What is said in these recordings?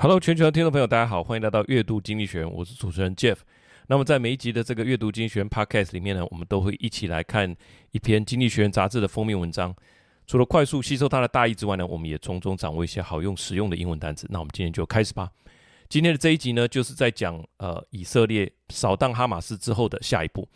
Hello，全球的听众朋友，大家好，欢迎来到阅读经济学，我是主持人 Jeff。那么在每一集的这个阅读经济学 Podcast 里面呢，我们都会一起来看一篇经济学人杂志的封面文章。除了快速吸收它的大意之外呢，我们也从中掌握一些好用实用的英文单词。那我们今天就开始吧。今天的这一集呢，就是在讲呃以色列扫荡哈马斯之后的下一步。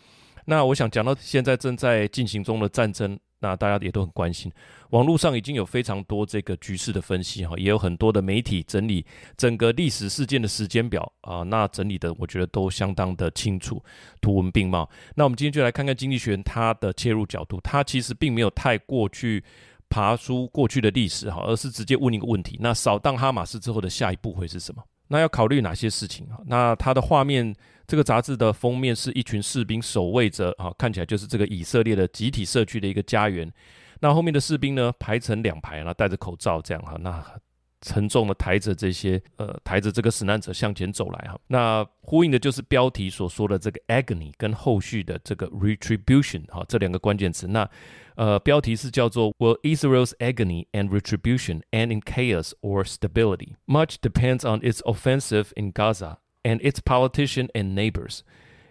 那我想讲到现在正在进行中的战争。那大家也都很关心，网络上已经有非常多这个局势的分析哈，也有很多的媒体整理整个历史事件的时间表啊，那整理的我觉得都相当的清楚，图文并茂。那我们今天就来看看经济学人他的切入角度，他其实并没有太过去爬出过去的历史哈，而是直接问一个问题：那扫荡哈马斯之后的下一步会是什么？那要考虑哪些事情啊？那他的画面。这个杂志的封面是一群士兵守卫着啊，看起来就是这个以色列的集体社区的一个家园。那后面的士兵呢，排成两排，然后戴着口罩这样哈，那沉重的抬着这些呃，抬着这个死难者向前走来哈。那呼应的就是标题所说的这个 agony 跟后续的这个 retribution 哈，这两个关键词。那呃，标题是叫做 Will Israel's agony and retribution end in chaos or stability? Much depends on its offensive in Gaza. And its politician and neighbors，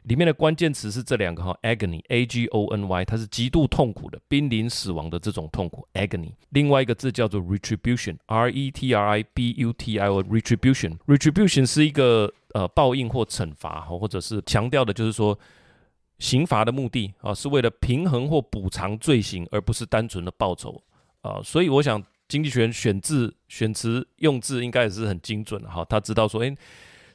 里面的关键词是这两个哈，agony，a g o n y，它是极度痛苦的、濒临死亡的这种痛苦，agony。另外一个字叫做 retribution，r e t r i b u t i o，retribution。retribution 是一个呃报应或惩罚哈，或者是强调的就是说刑罚的目的啊，是为了平衡或补偿罪行，而不是单纯的报酬啊。所以我想经济学人选字选词用字应该也是很精准的哈，他知道说，诶。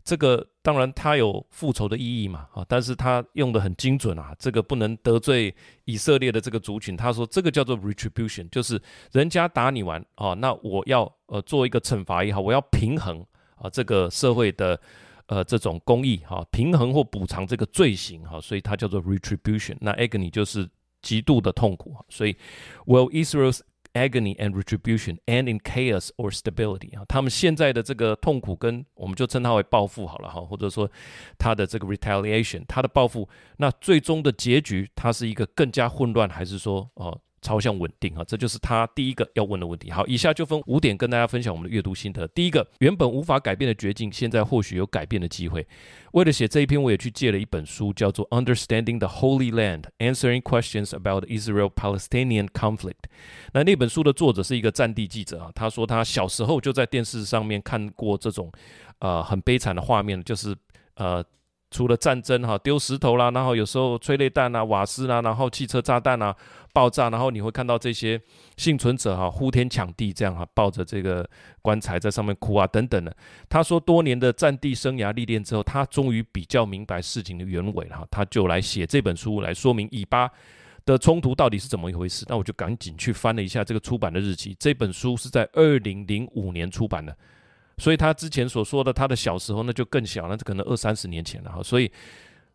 这个当然他有复仇的意义嘛，啊，但是他用得很精准啊，这个不能得罪以色列的这个族群。他说这个叫做 retribution，就是人家打你完啊，那我要呃做一个惩罚也好，我要平衡啊这个社会的呃这种公义哈，平衡或补偿这个罪行哈，所以它叫做 retribution。那 agony 就是极度的痛苦，所以 Will Israel's Agony and retribution and in chaos or stability 啊，他们现在的这个痛苦跟我们就称它为报复好了哈，或者说他的这个 retaliation，他的报复，那最终的结局，它是一个更加混乱，还是说哦？朝向稳定啊，这就是他第一个要问的问题。好，以下就分五点跟大家分享我们的阅读心得。第一个，原本无法改变的绝境，现在或许有改变的机会。为了写这一篇，我也去借了一本书，叫做《Understanding the Holy Land: Answering Questions About Israel-Palestinian Conflict》。那那本书的作者是一个战地记者啊，他说他小时候就在电视上面看过这种呃很悲惨的画面，就是呃。除了战争哈，丢石头啦，然后有时候催泪弹啊、瓦斯啦，然后汽车炸弹啊爆炸，然后你会看到这些幸存者哈呼天抢地这样哈，抱着这个棺材在上面哭啊等等的。他说，多年的战地生涯历练之后，他终于比较明白事情的原委了哈，他就来写这本书来说明以巴的冲突到底是怎么一回事。那我就赶紧去翻了一下这个出版的日期，这本书是在二零零五年出版的。所以他之前所说的他的小时候，那就更小，那可能二三十年前了哈。所以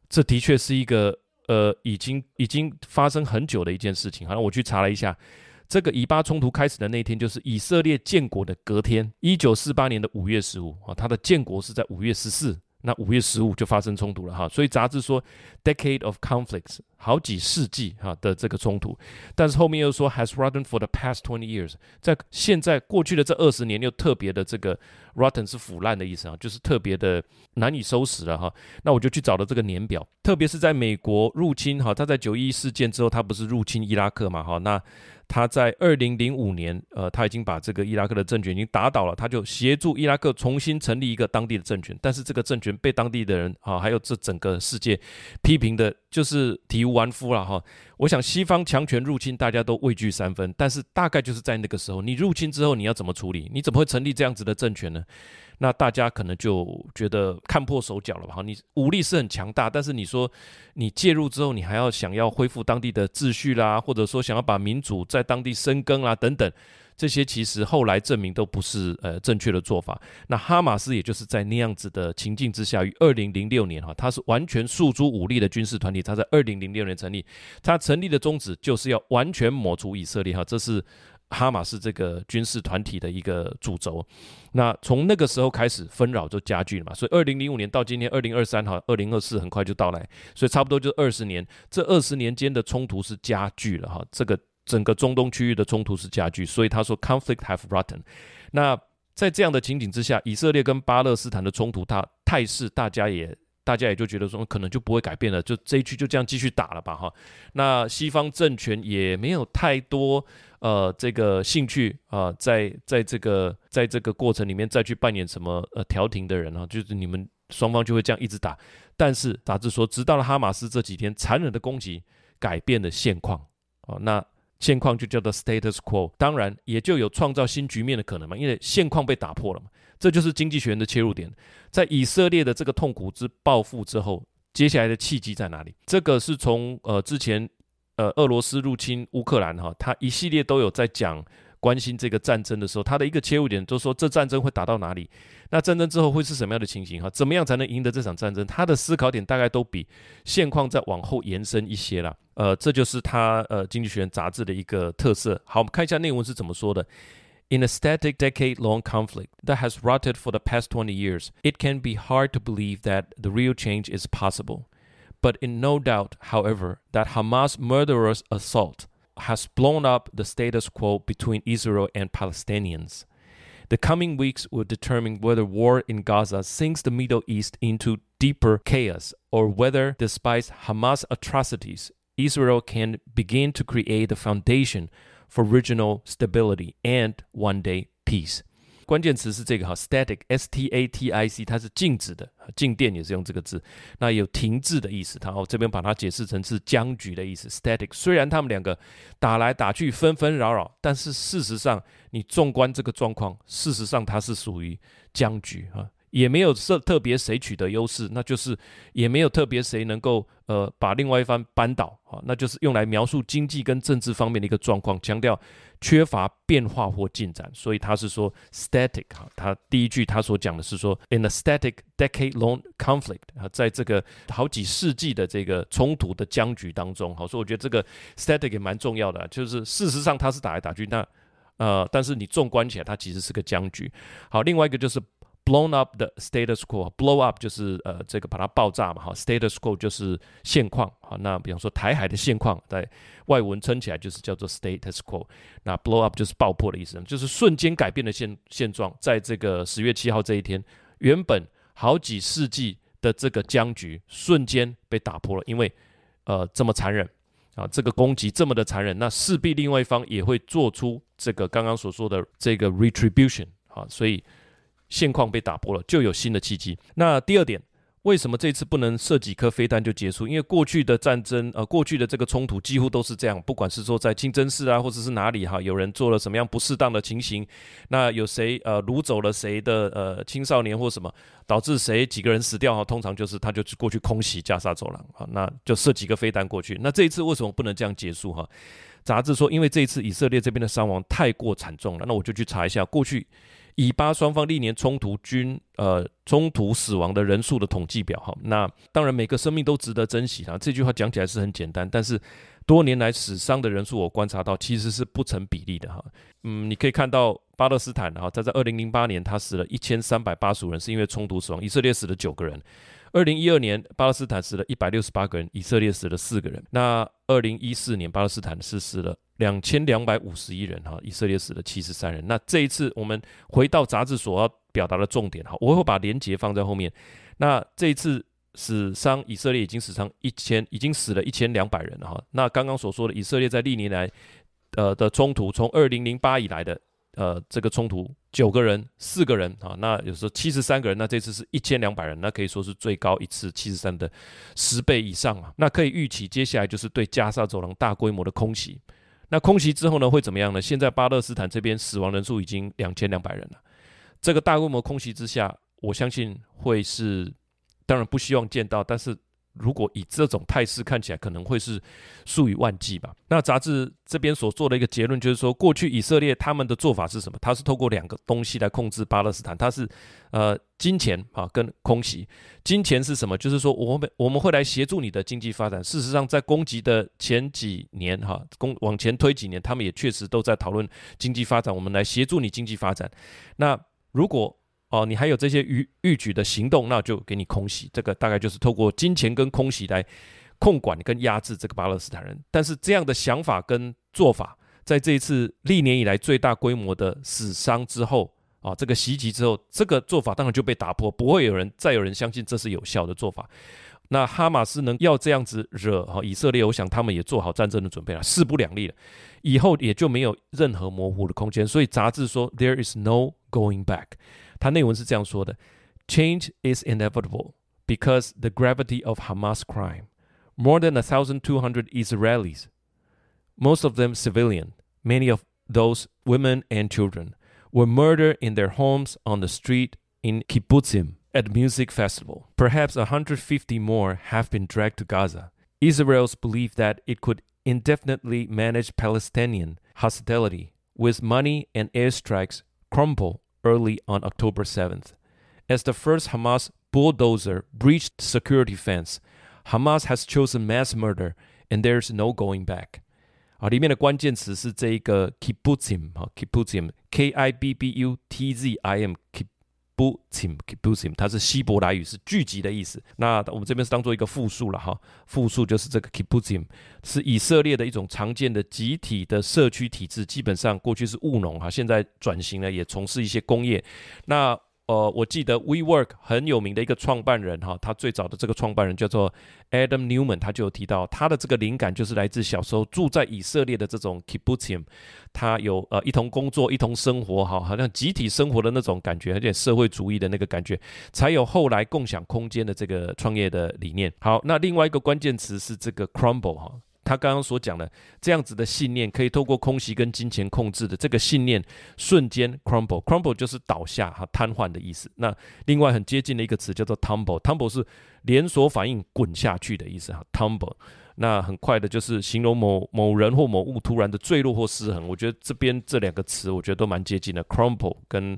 这的确是一个呃，已经已经发生很久的一件事情。好，我去查了一下，这个以巴冲突开始的那天，就是以色列建国的隔天，一九四八年的五月十五啊，他的建国是在五月十四。那五月十五就发生冲突了哈，所以杂志说 decade of conflicts 好几世纪哈的这个冲突，但是后面又说 has rotten for the past twenty years，在现在过去的这二十年又特别的这个 rotten 是腐烂的意思啊，就是特别的难以收拾了哈。那我就去找了这个年表，特别是在美国入侵哈，他在九一事件之后，他不是入侵伊拉克嘛哈那。他在二零零五年，呃，他已经把这个伊拉克的政权已经打倒了，他就协助伊拉克重新成立一个当地的政权，但是这个政权被当地的人啊，还有这整个世界批评的，就是体完肤了哈。我想西方强权入侵，大家都畏惧三分，但是大概就是在那个时候，你入侵之后，你要怎么处理？你怎么会成立这样子的政权呢？那大家可能就觉得看破手脚了吧？哈你武力是很强大，但是你说你介入之后，你还要想要恢复当地的秩序啦，或者说想要把民主在当地生根啦等等，这些其实后来证明都不是呃正确的做法。那哈马斯也就是在那样子的情境之下，于二零零六年哈，它是完全诉诸武力的军事团体，它在二零零六年成立，它成立的宗旨就是要完全抹除以色列哈，这是。哈马斯这个军事团体的一个主轴，那从那个时候开始纷扰就加剧了嘛，所以二零零五年到今年二零二三哈，二零二四很快就到来，所以差不多就二十年，这二十年间的冲突是加剧了哈，这个整个中东区域的冲突是加剧，所以他说 conflict have rotten，那在这样的情景之下，以色列跟巴勒斯坦的冲突，它态势大家也大家也就觉得说，可能就不会改变了，就这一区就这样继续打了吧，哈。那西方政权也没有太多呃这个兴趣啊、在在这个在这个过程里面再去扮演什么呃调停的人啊，就是你们双方就会这样一直打。但是杂志说，直到了哈马斯这几天残忍的攻击，改变了现况啊，那。现况就叫做 status quo，当然也就有创造新局面的可能嘛，因为现况被打破了嘛，这就是经济学人的切入点。在以色列的这个痛苦之报复之后，接下来的契机在哪里？这个是从呃之前呃俄罗斯入侵乌克兰哈，他一系列都有在讲。关心这个战争的时候，他的一个切入点就是说，这战争会打到哪里？那战争之后会是什么样的情形？哈，怎么样才能赢得这场战争？他的思考点大概都比现况再往后延伸一些了。呃，这就是他呃《经济学人》杂志的一个特色。好，我们看一下内文是怎么说的：In a static decade-long conflict that has rotted for the past twenty years, it can be hard to believe that the real change is possible. But in no doubt, however, that Hamas' murderous assault has blown up the status quo between Israel and Palestinians. The coming weeks will determine whether war in Gaza sinks the Middle East into deeper chaos or whether, despite Hamas atrocities, Israel can begin to create the foundation for regional stability and one day peace. 关键词是这个哈，static，s t a t i c，它是静止的，静电也是用这个字，那有停滞的意思。它哦这边把它解释成是僵局的意思，static。虽然他们两个打来打去，纷纷扰扰，但是事实上，你纵观这个状况，事实上它是属于僵局啊。也没有特特别谁取得优势，那就是也没有特别谁能够呃把另外一方扳倒啊，那就是用来描述经济跟政治方面的一个状况，强调缺乏变化或进展，所以他是说 static 哈，他第一句他所讲的是说 in a static decade-long conflict 啊，在这个好几世纪的这个冲突的僵局当中，好，所以我觉得这个 static 也蛮重要的，就是事实上它是打来打去，那呃，但是你纵观起来，它其实是个僵局。好，另外一个就是。Blown up the status quo，blow up 就是呃这个把它爆炸嘛哈，status quo 就是现况好，那比方说台海的现况，在外文称起来就是叫做 status quo，那 blow up 就是爆破的意思，就是瞬间改变的现现状，在这个十月七号这一天，原本好几世纪的这个僵局瞬间被打破了，因为呃这么残忍啊，这个攻击这么的残忍，那势必另外一方也会做出这个刚刚所说的这个 retribution 啊，所以。现况被打破了，就有新的契机。那第二点，为什么这次不能射几颗飞弹就结束？因为过去的战争，呃，过去的这个冲突几乎都是这样，不管是说在清真寺啊，或者是哪里哈，有人做了什么样不适当的情形，那有谁呃掳走了谁的呃青少年或什么，导致谁几个人死掉哈，通常就是他就过去空袭加沙走廊啊，那就射几个飞弹过去。那这一次为什么不能这样结束哈？杂志说，因为这一次以色列这边的伤亡太过惨重了。那我就去查一下过去。以巴双方历年冲突均呃冲突死亡的人数的统计表哈，那当然每个生命都值得珍惜啊。这句话讲起来是很简单，但是多年来死伤的人数我观察到其实是不成比例的哈。嗯，你可以看到巴勒斯坦哈，他在二零零八年他死了一千三百八十人是因为冲突死亡，以色列死了九个人。二零一二年巴勒斯坦死了一百六十八个人，以色列死了四个人。那二零一四年巴勒斯坦是死了。两千两百五十一人哈，以色列死了七十三人。那这一次我们回到杂志所要表达的重点哈，我会把连结放在后面。那这一次死伤，以色列已经死伤一千，已经死了一千两百人了哈。那刚刚所说的以色列在历年来呃的冲突，从二零零八以来的呃这个冲突，九个人、四个人啊，那有时候七十三个人，那这次是一千两百人，那可以说是最高一次七十三的十倍以上啊。那可以预期接下来就是对加沙走廊大规模的空袭。那空袭之后呢，会怎么样呢？现在巴勒斯坦这边死亡人数已经两千两百人了。这个大规模空袭之下，我相信会是，当然不希望见到，但是。如果以这种态势看起来，可能会是数以万计吧。那杂志这边所做的一个结论就是说，过去以色列他们的做法是什么？他是透过两个东西来控制巴勒斯坦，他是呃金钱啊跟空袭。金钱是什么？就是说我们我们会来协助你的经济发展。事实上，在攻击的前几年哈，攻往前推几年，他们也确实都在讨论经济发展，我们来协助你经济发展。那如果哦，你还有这些逾逾矩的行动，那就给你空袭。这个大概就是透过金钱跟空袭来控管跟压制这个巴勒斯坦人。但是这样的想法跟做法，在这一次历年以来最大规模的死伤之后，啊，这个袭击之后，这个做法当然就被打破，不会有人再有人相信这是有效的做法。那哈马斯能要这样子惹哈以色列，我想他们也做好战争的准备了，势不两立了，以后也就没有任何模糊的空间。所以杂志说，There is no going back。它内文是这样说的：Change is inevitable because the gravity of Hamas crime. More than a thousand two hundred Israelis, most of them civilian, many of those women and children, were murdered in their homes on the street in kibbutzim. At music festival, perhaps 150 more have been dragged to Gaza. Israel's belief that it could indefinitely manage Palestinian hostility with money and airstrikes crumbled early on October 7th. As the first Hamas bulldozer breached security fence, Hamas has chosen mass murder, and there's no going back. 啊，里面的关键词是这一个 kibbutzim 啊，kibbutzim，K I B B U T Z I M。 Kibbutzim, 它是希伯来语，是聚集的意思。那我们这边是当做一个复数了哈，复数就是这个 Kibbutzim，是以色列的一种常见的集体的社区体制。基本上过去是务农哈，现在转型了，也从事一些工业。那呃，我记得 WeWork 很有名的一个创办人哈，他最早的这个创办人叫做 Adam Newman，他就有提到他的这个灵感就是来自小时候住在以色列的这种 Kibbutzim，他有呃一同工作、一同生活哈，好像集体生活的那种感觉，有点社会主义的那个感觉，才有后来共享空间的这个创业的理念。好，那另外一个关键词是这个 crumble 哈。他刚刚所讲的这样子的信念，可以透过空袭跟金钱控制的这个信念，瞬间 crumble，crumble 就是倒下哈，瘫痪的意思。那另外很接近的一个词叫做 tumble，tumble 是连锁反应滚下去的意思哈，tumble。那很快的就是形容某某人或某物突然的坠落或失衡。我觉得这边这两个词，我觉得都蛮接近的，crumble 跟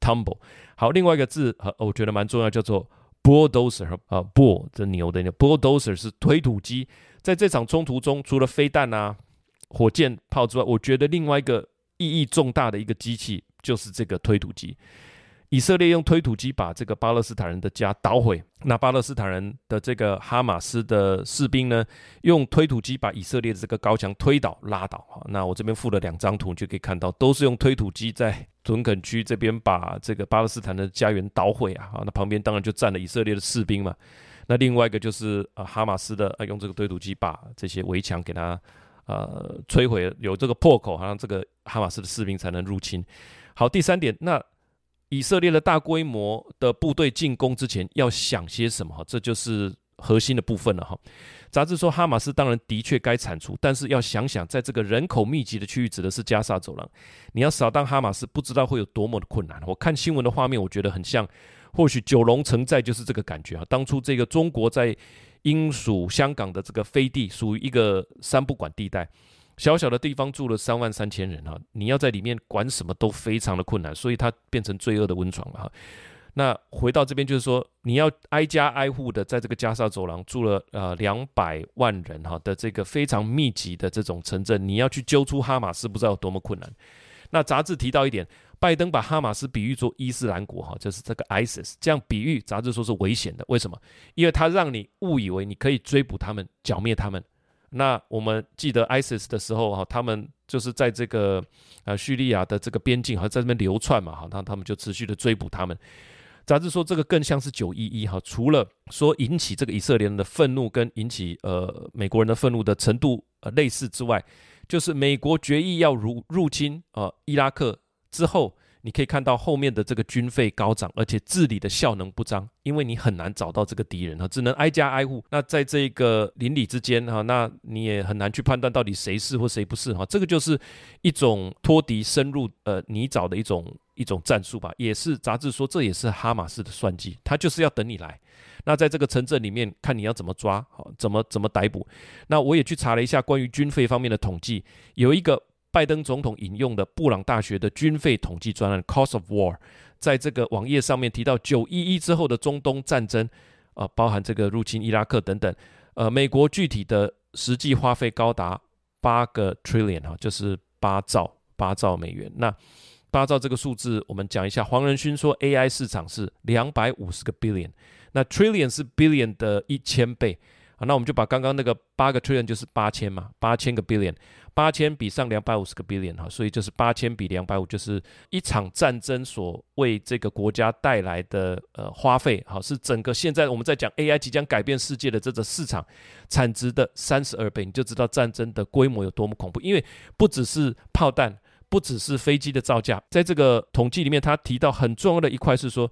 tumble。好，另外一个字，我觉得蛮重要，叫做 bulldozer 啊，bull 这牛的那 bulldozer 是推土机。在这场冲突中，除了飞弹啊、火箭炮之外，我觉得另外一个意义重大的一个机器就是这个推土机。以色列用推土机把这个巴勒斯坦人的家捣毁，那巴勒斯坦人的这个哈马斯的士兵呢，用推土机把以色列的这个高墙推倒、拉倒。那我这边附了两张图，就可以看到，都是用推土机在屯垦区这边把这个巴勒斯坦的家园捣毁啊。那旁边当然就站了以色列的士兵嘛。那另外一个就是呃哈马斯的呃用这个堆土机把这些围墙给它呃摧毁，有这个破口，好像这个哈马斯的士兵才能入侵。好，第三点，那以色列的大规模的部队进攻之前要想些什么？哈，这就是核心的部分了哈。杂志说，哈马斯当然的确该铲除，但是要想想，在这个人口密集的区域，指的是加萨走廊，你要扫荡哈马斯，不知道会有多么的困难。我看新闻的画面，我觉得很像。或许九龙城寨就是这个感觉啊！当初这个中国在英属香港的这个飞地，属于一个三不管地带，小小的地方住了三万三千人啊！你要在里面管什么都非常的困难，所以它变成罪恶的温床了哈。那回到这边就是说，你要挨家挨户的在这个加沙走廊住了呃两百万人哈的这个非常密集的这种城镇，你要去揪出哈马斯，不知道有多么困难。那杂志提到一点。拜登把哈马斯比喻作伊斯兰国，哈，就是这个 ISIS，这样比喻，杂志说是危险的。为什么？因为他让你误以为你可以追捕他们、剿灭他们。那我们记得 ISIS 的时候，哈，他们就是在这个呃叙利亚的这个边境，哈，在这边流窜嘛，哈，那他们就持续的追捕他们。杂志说这个更像是九一一，哈，除了说引起这个以色列人的愤怒跟引起呃美国人的愤怒的程度呃类似之外，就是美国决意要入入侵呃伊拉克。之后，你可以看到后面的这个军费高涨，而且治理的效能不彰，因为你很难找到这个敌人哈，只能挨家挨户。那在这个邻里之间哈，那你也很难去判断到底谁是或谁不是哈。这个就是一种拖敌深入呃泥沼的一种一种战术吧。也是杂志说，这也是哈马斯的算计，他就是要等你来。那在这个城镇里面，看你要怎么抓，好怎么怎么逮捕。那我也去查了一下关于军费方面的统计，有一个。拜登总统引用的布朗大学的军费统计专案 Cost of War，在这个网页上面提到九一一之后的中东战争，啊，包含这个入侵伊拉克等等，呃，美国具体的实际花费高达八个 trillion 哈，就是八兆八兆美元。那八兆这个数字，我们讲一下。黄仁勋说，AI 市场是两百五十个 billion，那 trillion 是 billion 的一千倍。啊，那我们就把刚刚那个八个 trillion 就是八千嘛，八千个 billion，八千比上两百五十个 billion 哈，所以就是八千比两百五，就是一场战争所为这个国家带来的呃花费，好，是整个现在我们在讲 AI 即将改变世界的这个市场产值的三十二倍，你就知道战争的规模有多么恐怖。因为不只是炮弹，不只是飞机的造价，在这个统计里面，他提到很重要的一块是说。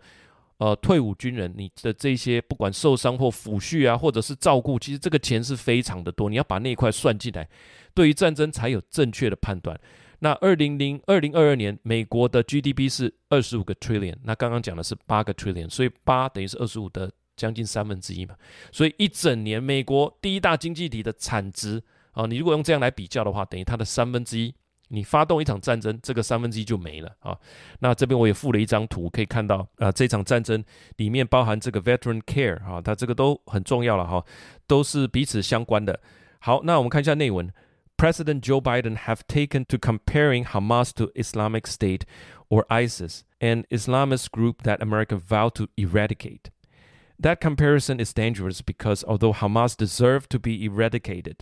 呃，退伍军人，你的这些不管受伤或抚恤啊，或者是照顾，其实这个钱是非常的多，你要把那一块算进来，对于战争才有正确的判断。那二零零二零二二年，美国的 GDP 是二十五个 trillion，那刚刚讲的是八个 trillion，所以八等于是二十五的将近三分之一嘛，所以一整年美国第一大经济体的产值啊，你如果用这样来比较的话，等于它的三分之一。你发动一场战争，这个三分之一就没了啊。那这边我也附了一张图，可以看到啊，这场战争里面包含这个 veteran care 啊，它这个都很重要了哈，都是彼此相关的。好，那我们看一下内文。President Joe Biden have taken to comparing Hamas to Islamic State or ISIS, an Islamist group that America vowed to eradicate. That comparison is dangerous because although Hamas deserve to be eradicated,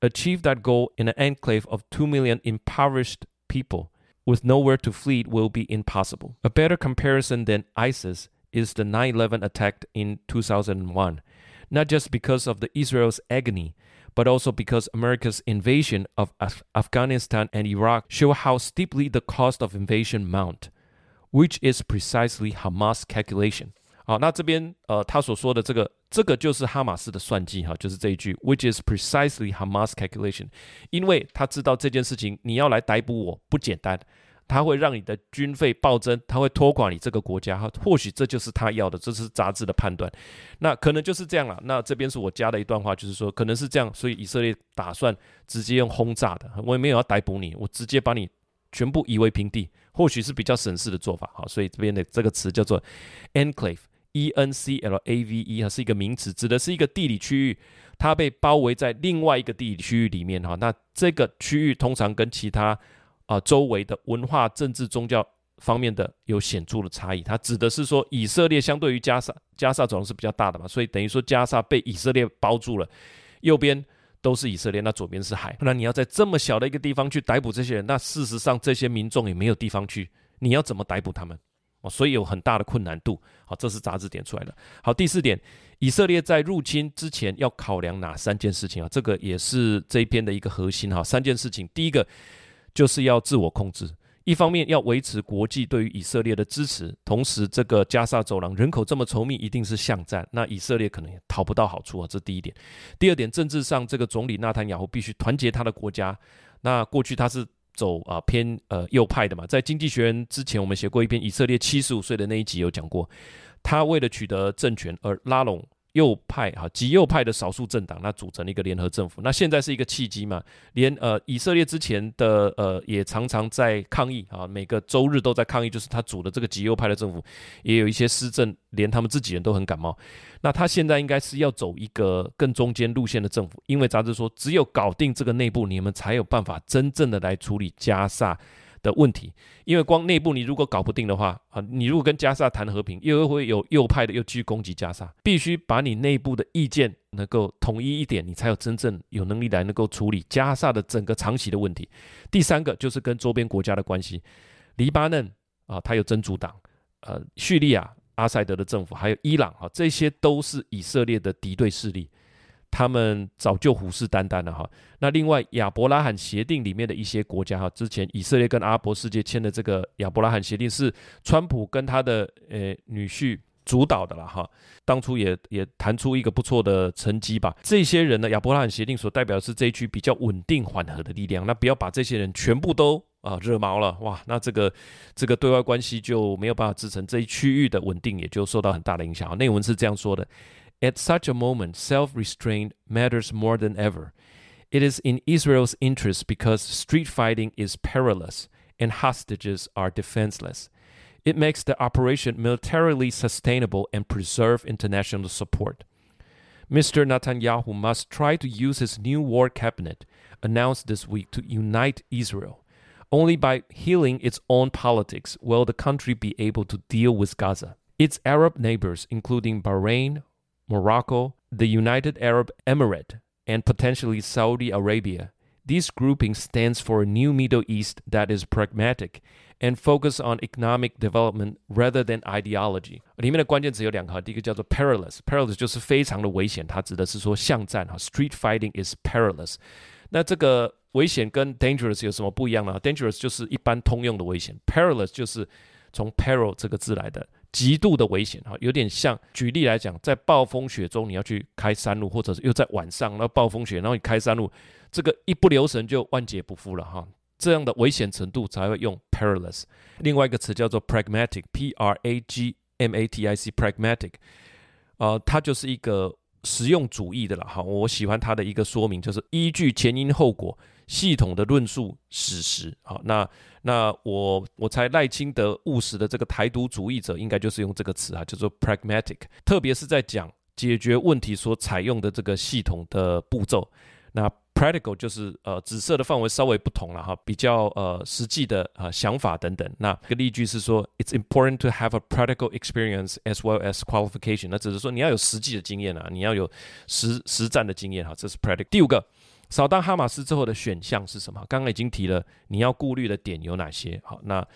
Achieve that goal in an enclave of 2 million impoverished people with nowhere to flee will be impossible. A better comparison than ISIS is the 9 11 attack in 2001, not just because of the Israel's agony, but also because America's invasion of Af- Afghanistan and Iraq show how steeply the cost of invasion mount, which is precisely Hamas' calculation. 好，那这边呃，他所说的这个，这个就是哈马斯的算计哈，就是这一句，which is precisely Hamas calculation，因为他知道这件事情你要来逮捕我不简单，他会让你的军费暴增，他会拖垮你这个国家哈，或许这就是他要的，这是杂志的判断，那可能就是这样了。那这边是我加的一段话，就是说可能是这样，所以以色列打算直接用轰炸的，我也没有要逮捕你，我直接把你全部夷为平地，或许是比较省事的做法哈，所以这边的这个词叫做 enclave。E N C L A V E 哈，是一个名词，指的是一个地理区域，它被包围在另外一个地理区域里面哈。那这个区域通常跟其他啊、周围的文化、政治、宗教方面的有显著的差异。它指的是说，以色列相对于加沙，加沙总是比较大的嘛，所以等于说加沙被以色列包住了，右边都是以色列，那左边是海。那你要在这么小的一个地方去逮捕这些人，那事实上这些民众也没有地方去，你要怎么逮捕他们？所以有很大的困难度。好，这是杂志点出来的。好，第四点，以色列在入侵之前要考量哪三件事情啊？这个也是这一篇的一个核心哈。三件事情，第一个就是要自我控制，一方面要维持国际对于以色列的支持，同时这个加沙走廊人口这么稠密，一定是巷战，那以色列可能也讨不到好处啊。这第一点。第二点，政治上这个总理纳坦雅胡必须团结他的国家。那过去他是。走啊偏呃右派的嘛，在经济学人之前，我们写过一篇以色列七十五岁的那一集有讲过，他为了取得政权而拉拢。右派哈极右派的少数政党，那组成了一个联合政府。那现在是一个契机嘛？连呃以色列之前的呃也常常在抗议啊，每个周日都在抗议，就是他组的这个极右派的政府也有一些施政，连他们自己人都很感冒。那他现在应该是要走一个更中间路线的政府，因为杂志说，只有搞定这个内部，你们才有办法真正的来处理加萨的问题，因为光内部你如果搞不定的话啊，你如果跟加萨谈和平，又会有右派的又去攻击加萨，必须把你内部的意见能够统一一点，你才有真正有能力来能够处理加萨的整个长期的问题。第三个就是跟周边国家的关系，黎巴嫩啊，它有真主党，呃，叙利亚阿塞德的政府，还有伊朗啊，这些都是以色列的敌对势力。他们早就虎视眈眈了哈。那另外亚伯拉罕协定里面的一些国家哈，之前以色列跟阿拉伯世界签的这个亚伯拉罕协定是川普跟他的呃女婿主导的了哈。当初也也谈出一个不错的成绩吧。这些人呢，亚伯拉罕协定所代表的是这一区比较稳定缓和的力量。那不要把这些人全部都啊惹毛了哇，那这个这个对外关系就没有办法支撑这一区域的稳定，也就受到很大的影响。内文是这样说的。At such a moment, self-restraint matters more than ever. It is in Israel's interest because street fighting is perilous and hostages are defenseless. It makes the operation militarily sustainable and preserve international support. Mr. Netanyahu must try to use his new war cabinet announced this week to unite Israel. Only by healing its own politics will the country be able to deal with Gaza. Its Arab neighbors, including Bahrain, Morocco, the United Arab Emirate, and potentially Saudi Arabia. This grouping stands for a new Middle East that is pragmatic and focus on economic development rather than ideology。里面的关键词有两个，第一个叫做 perilous，perilous 就是非常的危险，它指的是说巷战哈，street fighting is perilous。那这个危险跟 dangerous 有什么不一样呢？dangerous 就是一般通用的危险，perilous 就是 从 peril 这个字来的，极度的危险哈，有点像举例来讲，在暴风雪中你要去开山路，或者是又在晚上然后暴风雪，然后你开山路，这个一不留神就万劫不复了哈。这样的危险程度才会用 perilous。另外一个词叫做 pragmatic，p r a g m a t i c，pragmatic，呃，它就是一个实用主义的了哈。我喜欢它的一个说明，就是依据前因后果，系统的论述史实。好，那那我我猜赖清德务实的这个台独主义者，应该就是用这个词啊，叫做 pragmatic，特别是在讲解决问题所采用的这个系统的步骤。那 practical 就是呃，紫色的范围稍微不同了哈，比较呃实际的呃想法等等。那个例句是说，It's important to have a practical experience as well as qualification。那只是说你要有实际的经验啊，你要有实实战的经验哈，这是 practical。第五个，扫荡哈马斯之后的选项是什么？刚刚已经提了，你要顾虑的点有哪些？好，那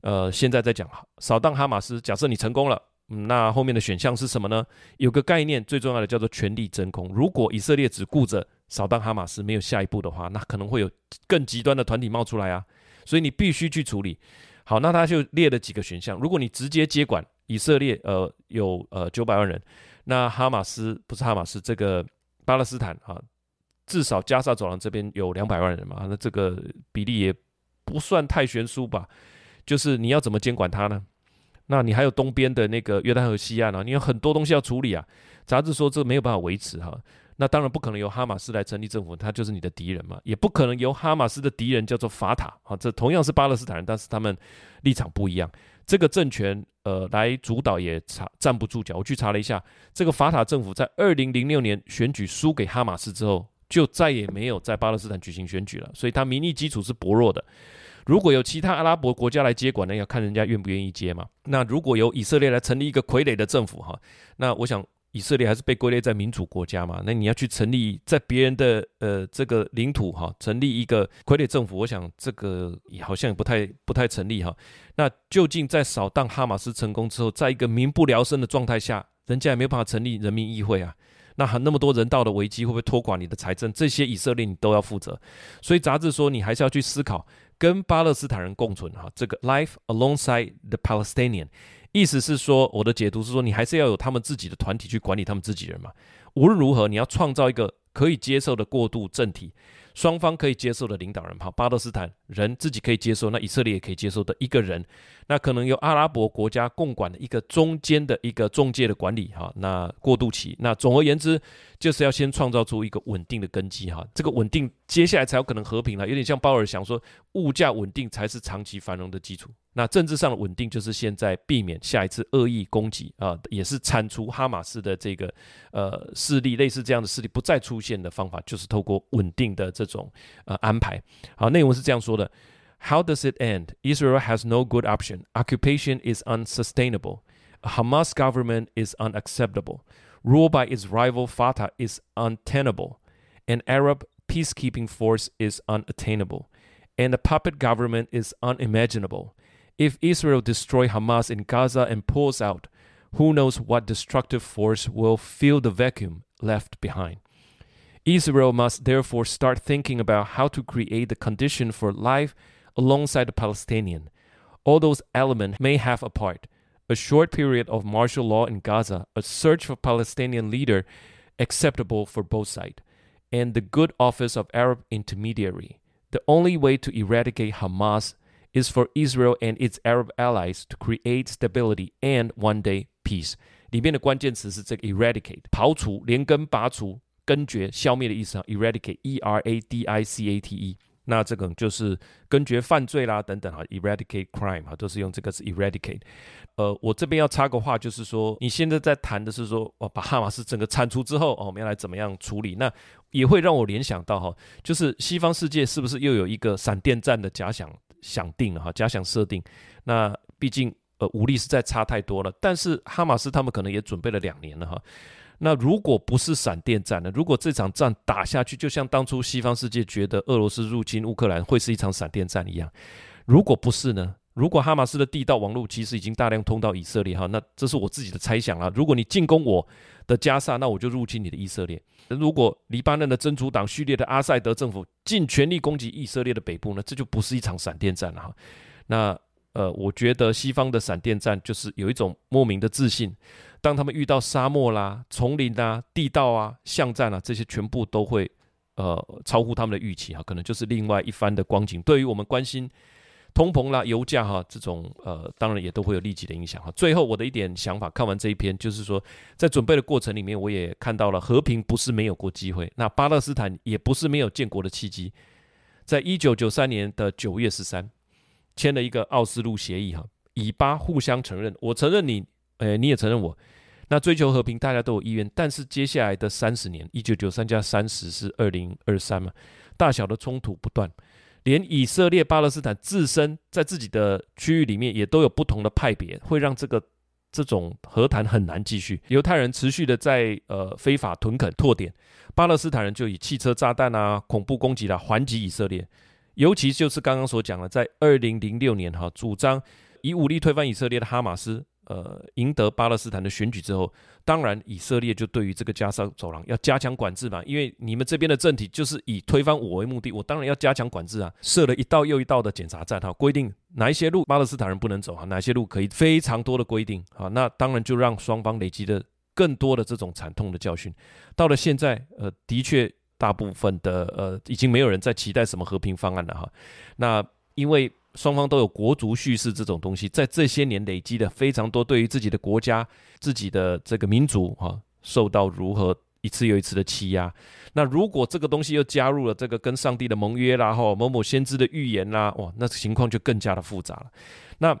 呃现在再讲，扫荡哈马斯，假设你成功了。嗯，那后面的选项是什么呢？有个概念最重要的叫做权力真空。如果以色列只顾着扫荡哈马斯，没有下一步的话，那可能会有更极端的团体冒出来啊。所以你必须去处理。好，那他就列了几个选项。如果你直接接管以色列，呃，有呃九百万人，那哈马斯不是哈马斯，这个巴勒斯坦啊，至少加沙走廊这边有两百万人嘛，那这个比例也不算太悬殊吧？就是你要怎么监管他呢？那你还有东边的那个约旦河西岸啊，你有很多东西要处理啊。杂志说这没有办法维持哈，那当然不可能由哈马斯来成立政府，他就是你的敌人嘛，也不可能由哈马斯的敌人叫做法塔啊，这同样是巴勒斯坦人，但是他们立场不一样。这个政权呃来主导也查站不住脚。我去查了一下，这个法塔政府在二零零六年选举输给哈马斯之后，就再也没有在巴勒斯坦举行选举了，所以他民意基础是薄弱的。如果有其他阿拉伯国家来接管呢，要看人家愿不愿意接嘛。那如果由以色列来成立一个傀儡的政府哈，那我想以色列还是被归类在民主国家嘛。那你要去成立在别人的呃这个领土哈，成立一个傀儡政府，我想这个好像也不太不太成立哈。那究竟在扫荡哈马斯成功之后，在一个民不聊生的状态下，人家也没有办法成立人民议会啊。那还那么多人道的危机会不会拖垮你的财政？这些以色列你都要负责。所以杂志说你还是要去思考。跟巴勒斯坦人共存，哈，这个 life alongside the Palestinian，意思是说，我的解读是说，你还是要有他们自己的团体去管理他们自己人嘛。无论如何，你要创造一个可以接受的过渡政体。双方可以接受的领导人，哈，巴勒斯坦人自己可以接受，那以色列也可以接受的一个人，那可能由阿拉伯国家共管的一个中间的一个中介的管理，哈，那过渡期，那总而言之，就是要先创造出一个稳定的根基，哈，这个稳定接下来才有可能和平了，有点像鲍尔想说，物价稳定才是长期繁荣的基础。那政治上的稳定，就是现在避免下一次恶意攻击啊，也是铲除哈马斯的这个呃势力，类似这样的势力不再出现的方法，就是透过稳定的这种呃安排。好，内容是这样说的：How does it end? Israel has no good option. Occupation is unsustainable. A Hamas government is unacceptable. Rule by its rival Fatah is untenable. An Arab peacekeeping force is unattainable. And a puppet government is unimaginable. If Israel destroy Hamas in Gaza and pulls out, who knows what destructive force will fill the vacuum left behind? Israel must therefore start thinking about how to create the condition for life alongside the Palestinian. All those elements may have a part. A short period of martial law in Gaza, a search for Palestinian leader acceptable for both sides, and the good office of Arab intermediary. The only way to eradicate Hamas is for Israel and its Arab allies to create stability and one day peace。里面的关键词是这个 eradicate，刨除、连根拔除、 根绝、消灭的意思啊。eradicate，e r a d i c a t e，那这个就是根绝犯罪啦等等哈。eradicate crime 哈，都是用这个是 eradicate。呃，我这边要插个话，就是说你现在在谈的是说，哦，把哈马斯整个铲除之后，哦，我们要来怎么样处理？那也会让我联想到哈，就是西方世界是不是又有一个闪电战的假想？想定了哈，假想设定。那毕竟呃武力实在差太多了，但是哈马斯他们可能也准备了两年了哈。那如果不是闪电战呢？如果这场仗打下去，就像当初西方世界觉得俄罗斯入侵乌克兰会是一场闪电战一样，如果不是呢？如果哈马斯的地道网络其实已经大量通到以色列哈，那这是我自己的猜想啊。如果你进攻我的加萨，那我就入侵你的以色列。如果黎巴嫩的真主党、序列的阿塞德政府尽全力攻击以色列的北部呢，这就不是一场闪电战了哈。那呃，我觉得西方的闪电战就是有一种莫名的自信，当他们遇到沙漠啦、丛林啊、地道啊、巷战啊，这些全部都会呃超乎他们的预期哈，可能就是另外一番的光景。对于我们关心。通膨啦，油价哈，这种呃，当然也都会有立即的影响哈。最后我的一点想法，看完这一篇，就是说，在准备的过程里面，我也看到了和平不是没有过机会，那巴勒斯坦也不是没有建国的契机。在一九九三年的九月十三，签了一个奥斯陆协议哈，以巴互相承认，我承认你，诶，你也承认我，那追求和平，大家都有意愿。但是接下来的三十年，一九九三加三十是二零二三嘛，大小的冲突不断。连以色列、巴勒斯坦自身在自己的区域里面也都有不同的派别，会让这个这种和谈很难继续。犹太人持续的在呃非法屯垦拓点，巴勒斯坦人就以汽车炸弹啊、恐怖攻击来还击以色列。尤其就是刚刚所讲的，在二零零六年哈，主张以武力推翻以色列的哈马斯。呃，赢得巴勒斯坦的选举之后，当然以色列就对于这个加沙走廊要加强管制嘛，因为你们这边的政体就是以推翻我为目的，我当然要加强管制啊，设了一道又一道的检查站哈，规定哪一些路巴勒斯坦人不能走哈，哪些路可以，非常多的规定啊，那当然就让双方累积了更多的这种惨痛的教训。到了现在，呃，的确大部分的呃已经没有人在期待什么和平方案了哈，那因为。双方都有国族叙事这种东西，在这些年累积的非常多，对于自己的国家、自己的这个民族哈，受到如何一次又一次的欺压。那如果这个东西又加入了这个跟上帝的盟约啦，哈，某某先知的预言啦，哇，那情况就更加的复杂了。那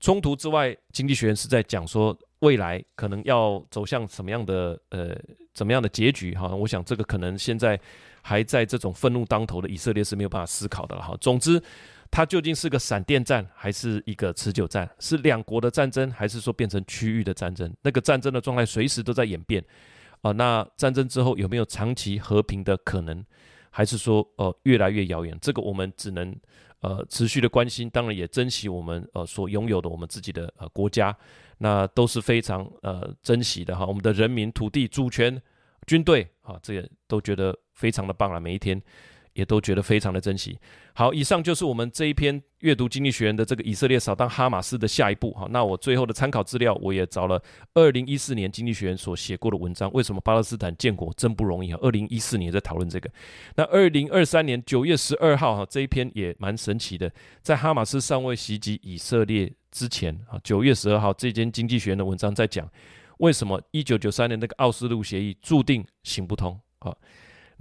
冲突之外，经济学人是在讲说未来可能要走向什么样的呃怎么样的结局哈？我想这个可能现在还在这种愤怒当头的以色列是没有办法思考的了哈。总之。它究竟是个闪电战，还是一个持久战？是两国的战争，还是说变成区域的战争？那个战争的状态随时都在演变啊、那战争之后有没有长期和平的可能？还是说呃越来越遥远？这个我们只能呃持续的关心，当然也珍惜我们呃所拥有的我们自己的呃国家，那都是非常呃珍惜的哈。我们的人民、土地、主权、军队啊，这个都觉得非常的棒了，每一天。也都觉得非常的珍惜。好，以上就是我们这一篇阅读经济学人的这个以色列扫荡哈马斯的下一步。好，那我最后的参考资料，我也找了二零一四年经济学人所写过的文章。为什么巴勒斯坦建国真不容易啊？二零一四年在讨论这个。那二零二三年九月十二号哈，这一篇也蛮神奇的，在哈马斯尚未袭击以色列之前啊，九月十二号这篇经济学人的文章在讲为什么一九九三年那个奥斯陆协议注定行不通啊。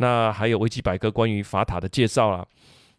那还有维基百科关于法塔的介绍啊，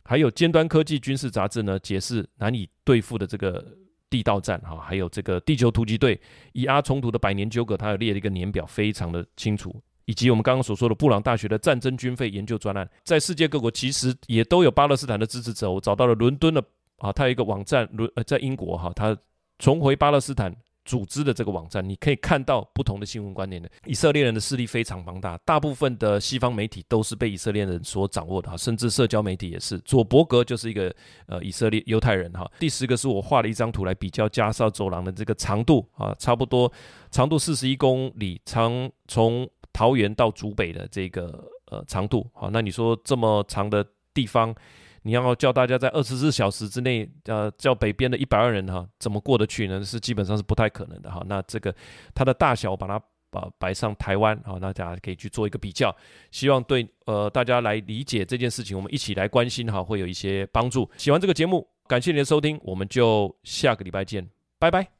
还有尖端科技军事杂志呢，解释难以对付的这个地道战哈，还有这个地球突击队以阿冲突的百年纠葛，它有列了一个年表，非常的清楚。以及我们刚刚所说的布朗大学的战争军费研究专案，在世界各国其实也都有巴勒斯坦的支持者。我找到了伦敦的啊，它有一个网站，伦呃在英国哈，它重回巴勒斯坦。组织的这个网站，你可以看到不同的新闻观点的。以色列人的势力非常庞大，大部分的西方媒体都是被以色列人所掌握的哈，甚至社交媒体也是。佐伯格就是一个呃以色列犹太人哈。第十个是我画了一张图来比较加沙走廊的这个长度啊，差不多长度四十一公里，长从桃园到竹北的这个呃长度。好，那你说这么长的地方？你要叫大家在二十四小时之内，呃，叫北边的一百万人哈，怎么过得去呢？是基本上是不太可能的哈。那这个它的大小，把它把摆上台湾，好，那大家可以去做一个比较，希望对呃大家来理解这件事情，我们一起来关心哈，会有一些帮助。喜欢这个节目，感谢您的收听，我们就下个礼拜见，拜拜。